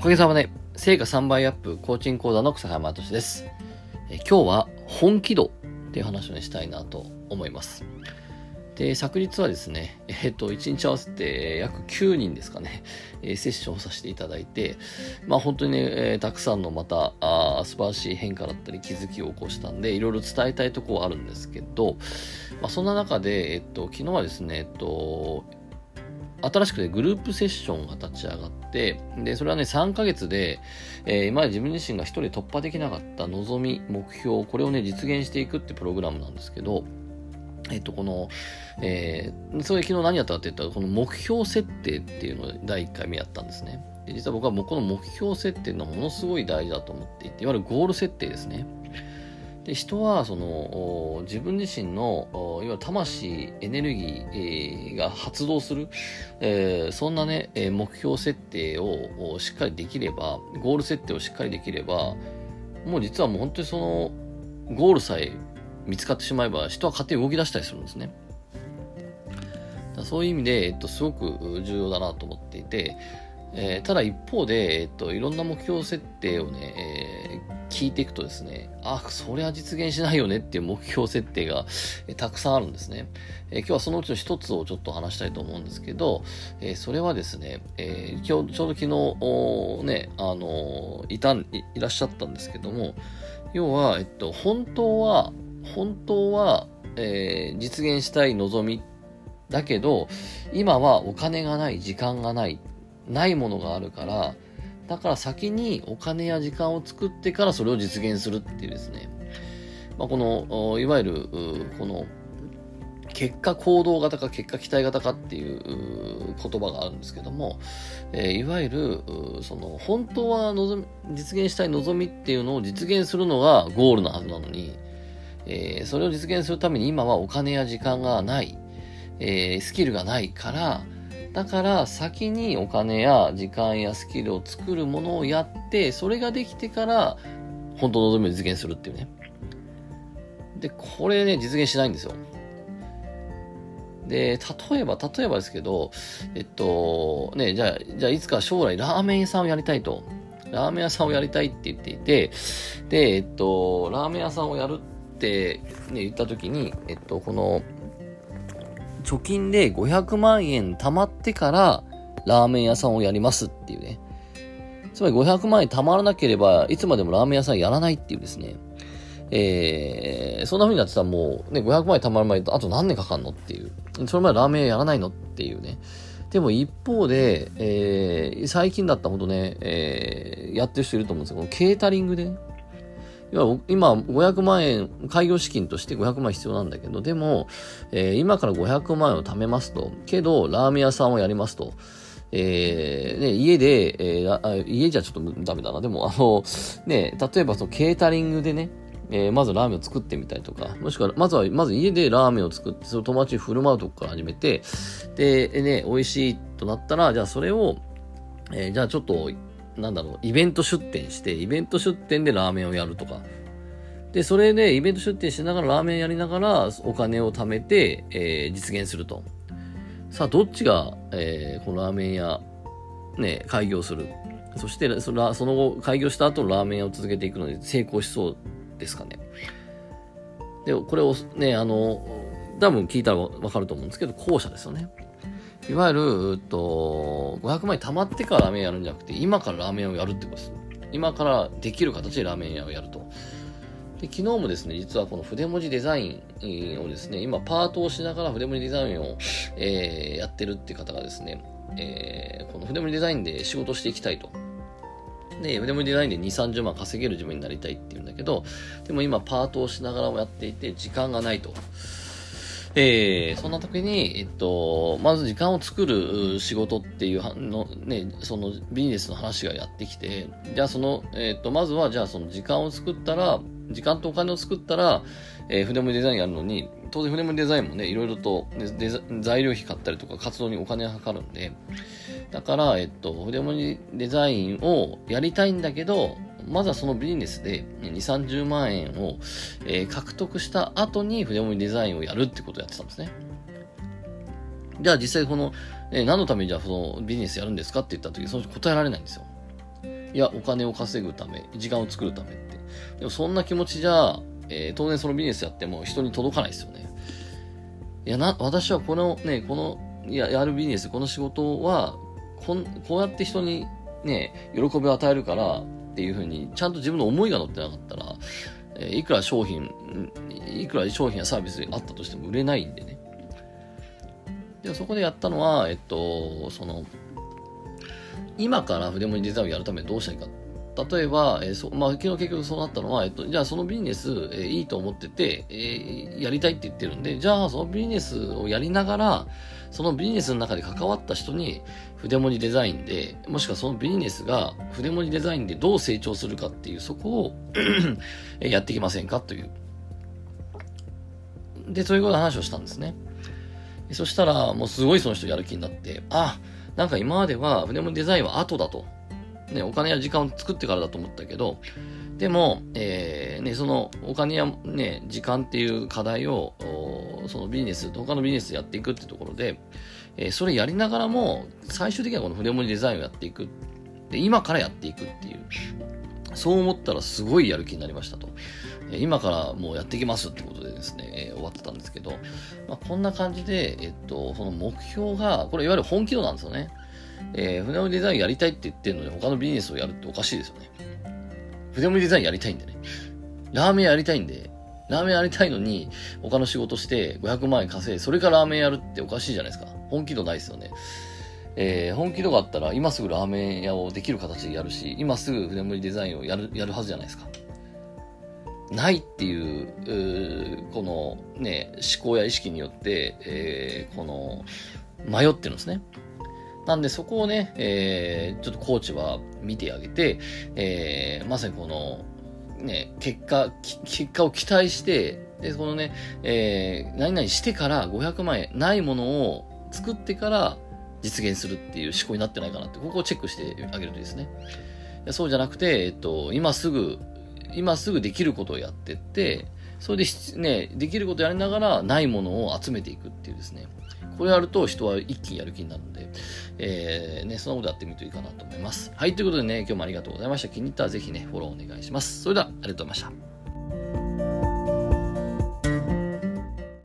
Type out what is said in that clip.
おかげさまで、成果3倍アップコーチング講座の草山敏です。え今日は本気度っていう話を、したいなと思います。で、昨日はですね、えっと、1日合わせて約9人ですかね、えセッションをさせていただいて、まあ本当にね、えー、たくさんのまたあ素晴らしい変化だったり気づきを起こしたんで、いろいろ伝えたいとこはあるんですけど、まあそんな中で、えっと、昨日はですね、えっと、新しくてグループセッションが立ち上がって、で、それはね、3ヶ月で、えー、今まで自分自身が一人突破できなかった望み、目標、これをね、実現していくってプログラムなんですけど、えっと、この、えー、それ昨日何やったかって言ったら、この目標設定っていうのを第1回目やったんですね。で実は僕はもうこの目標設定のものすごい大事だと思っていて、いわゆるゴール設定ですね。で人はその自分自身のいわゆる魂エネルギー、が発動する、えー、そんなね目標設定をしっかりできればゴール設定をしっかりできればもう実はもう本当にそのゴールさえ見つかってしまえば人は勝手に動き出したりするんですね。そういう意味で、えっと、すごく重要だなと思っていて、えー、ただ一方で、えっと、いろんな目標設定をね、えー、聞いていくとですね、あ、それは実現しないよねっていう目標設定が、え、たくさんあるんですね、え今日はそのうちの一つをちょっと話したいと思うんですけど、えそれはですね、え今日、ちょうど昨日、ね、あのいたい、いらっしゃったんですけども、要は、えっと、本当は、本当は、え実現したい望みだけど、今はお金がない、時間がないないものがあるから、だから先にお金や時間を作ってからそれを実現するっていうですね。まあ、この、いわゆる、この、結果行動型か結果期待型かっていう言葉があるんですけども、えー、いわゆる、その、本当は望み、実現したい望みっていうのを実現するのがゴールなはずなのに、えー、それを実現するために今はお金や時間がない、えー、スキルがないから、だから先にお金や時間やスキルを作るものをやって、それができてから本当の望みを実現するっていうね。で、これね、実現しないんですよ。で、例えば、例えばですけど、えっと、ね、じゃあ、じゃあいつか将来ラーメン屋さんをやりたいと。ラーメン屋さんをやりたいって言っていて、で、えっと、ラーメン屋さんをやるって、ね、言った時に、えっと、この、貯金で500万円貯まってからラーメン屋さんをやりますっていうね。つまり500万円貯まらなければいつまでもラーメン屋さんやらないっていうですね。えー、そんな風になってたらもうね、500万円貯まる前とあと何年かかんのっていう。それまでラーメン屋やらないのっていうね。でも一方で、えー、最近だったほんとね、えー、やってる人いると思うんですよ。このケータリングで、ね、今、500万円、開業資金として500万必要なんだけど、でも、えー、今から500万円を貯めますと、けど、ラーメン屋さんをやりますと、えー、ね、家で、えー、家じゃちょっとダメだな。でも、あの、ね、例えばそのケータリングでね、えー、まずラーメンを作ってみたりとか、もしくは、まずは、まず家でラーメンを作って、その友達に振る舞うとこから始めて、で、ね、美味しいとなったら、じゃあそれを、えー、じゃあちょっとなんだろう、イベント出店して、イベント出店でラーメンをやるとか。で、それでイベント出店しながらラーメンやりながらお金を貯めて、えー、実現すると。さあ、どっちが、えー、このラーメン屋、ね、開業する？そしてその、後、開業した後のラーメン屋を続けていくのに成功しそうですかね。で、これをね、あの、多分聞いたらわかると思うんですけど、後者ですよね。いわゆる、うっと、500万円貯まってからラーメンやるんじゃなくて、今からラーメンをやるってことです。今からできる形でラーメン屋をやると。で昨日もですね、実はこの筆文字デザインをですね、今パートをしながら筆文字デザインを、えー、やってるって方がですね、えー、この筆文字デザインで仕事していきたいと。で、筆文字デザインで2、30万稼げる自分になりたいって言うんだけど、でも今パートをしながらもやっていて、時間がないと。えー、そんな時に、えっと、まず時間を作る仕事っていうの、ね、そのビジネスの話がやってきて、じゃあその、えっと、まずはじゃあその時間を作ったら、時間とお金を作ったら、えー、筆盛りデザインやるのに、当然筆盛りデザインもね、いろいろと、材料費買ったりとか活動にお金がかかるんで、だから、えっと、筆盛りデザインをやりたいんだけど、まずはそのビジネスで2、30万円を、えー、獲得した後に筆盛りデザインをやるってことをやってたんですね。じゃあ実際この、えー、何のためにじゃあそのビジネスやるんですかって言った時、その答えられないんですよ。いや、お金を稼ぐため、時間を作るためって。でもそんな気持ちじゃ、えー、当然そのビジネスやっても人に届かないですよね。いや、な、私はこのね、この、や、やるビジネス、この仕事は、こん、こうやって人にね、喜びを与えるからっていうふうに、ちゃんと自分の思いが乗ってなかったら、えー、いくら商品、いくら商品やサービスあったとしても売れないんでね。で、そこでやったのは、えっと、その、今から筆文字デザインをやるためにどうしたらいいか。例えば、えー、そまあ、昨日結局そうなったのは、えっと、じゃあそのビジネス、えー、いいと思ってて、えー、やりたいって言ってるんで、じゃあそのビジネスをやりながら、そのビジネスの中で関わった人に筆文字デザインで、もしくはそのビジネスが筆文字デザインでどう成長するかっていう、そこをやっていきませんかという。で、そういうこと話をしたんですね。そしたら、もうすごいその人やる気になって、あ、なんか今までは筆文字デザインは後だと。ね、お金や時間を作ってからだと思ったけど、でも、えー、ね、そのお金やね、時間っていう課題を、そのビジネス、他のビジネスやっていくってところで、えー、それやりながらも、最終的にはこの筆文字デザインをやっていく。で、今からやっていくっていう。そう思ったらすごいやる気になりましたと。えー、今からもうやっていきますってことでですね、えー、終わってたんですけど、まあ、こんな感じで、えっと、その目標が、これいわゆる本気度なんですよね。えー、船乗りデザインやりたいって言ってるのに他のビジネスをやるっておかしいですよね。筆盛りデザインやりたいんでね。ラーメンやりたいんで、ラーメンやりたいのに、他の仕事して500万円稼い、それからラーメンやるっておかしいじゃないですか。本気度ないですよね。えー、本気度があったら、今すぐラーメン屋をできる形でやるし、今すぐ筆盛りデザインをやる、やるはずじゃないですか。ないっていう、うこのね、思考や意識によって、えー、この、迷ってるんですね。なんでそこをね、えー、ちょっとコーチは見てあげて、えー、まさにこの、ね、結果、結果を期待して、で、このね、えー、何々してから500万円ないものを作ってから実現するっていう思考になってないかなって、ここをチェックしてあげるといいですね。そうじゃなくて、えっと、今すぐ、今すぐできることをやってって、それでね、できることやりながらないものを集めていくっていうですね。これやると人は一気にやる気になるので、えー、ね、そんなことやってみるといいかなと思います。はい、ということでね、今日もありがとうございました。気に入ったらぜひね、フォローお願いします。それでは、ありがとうございました。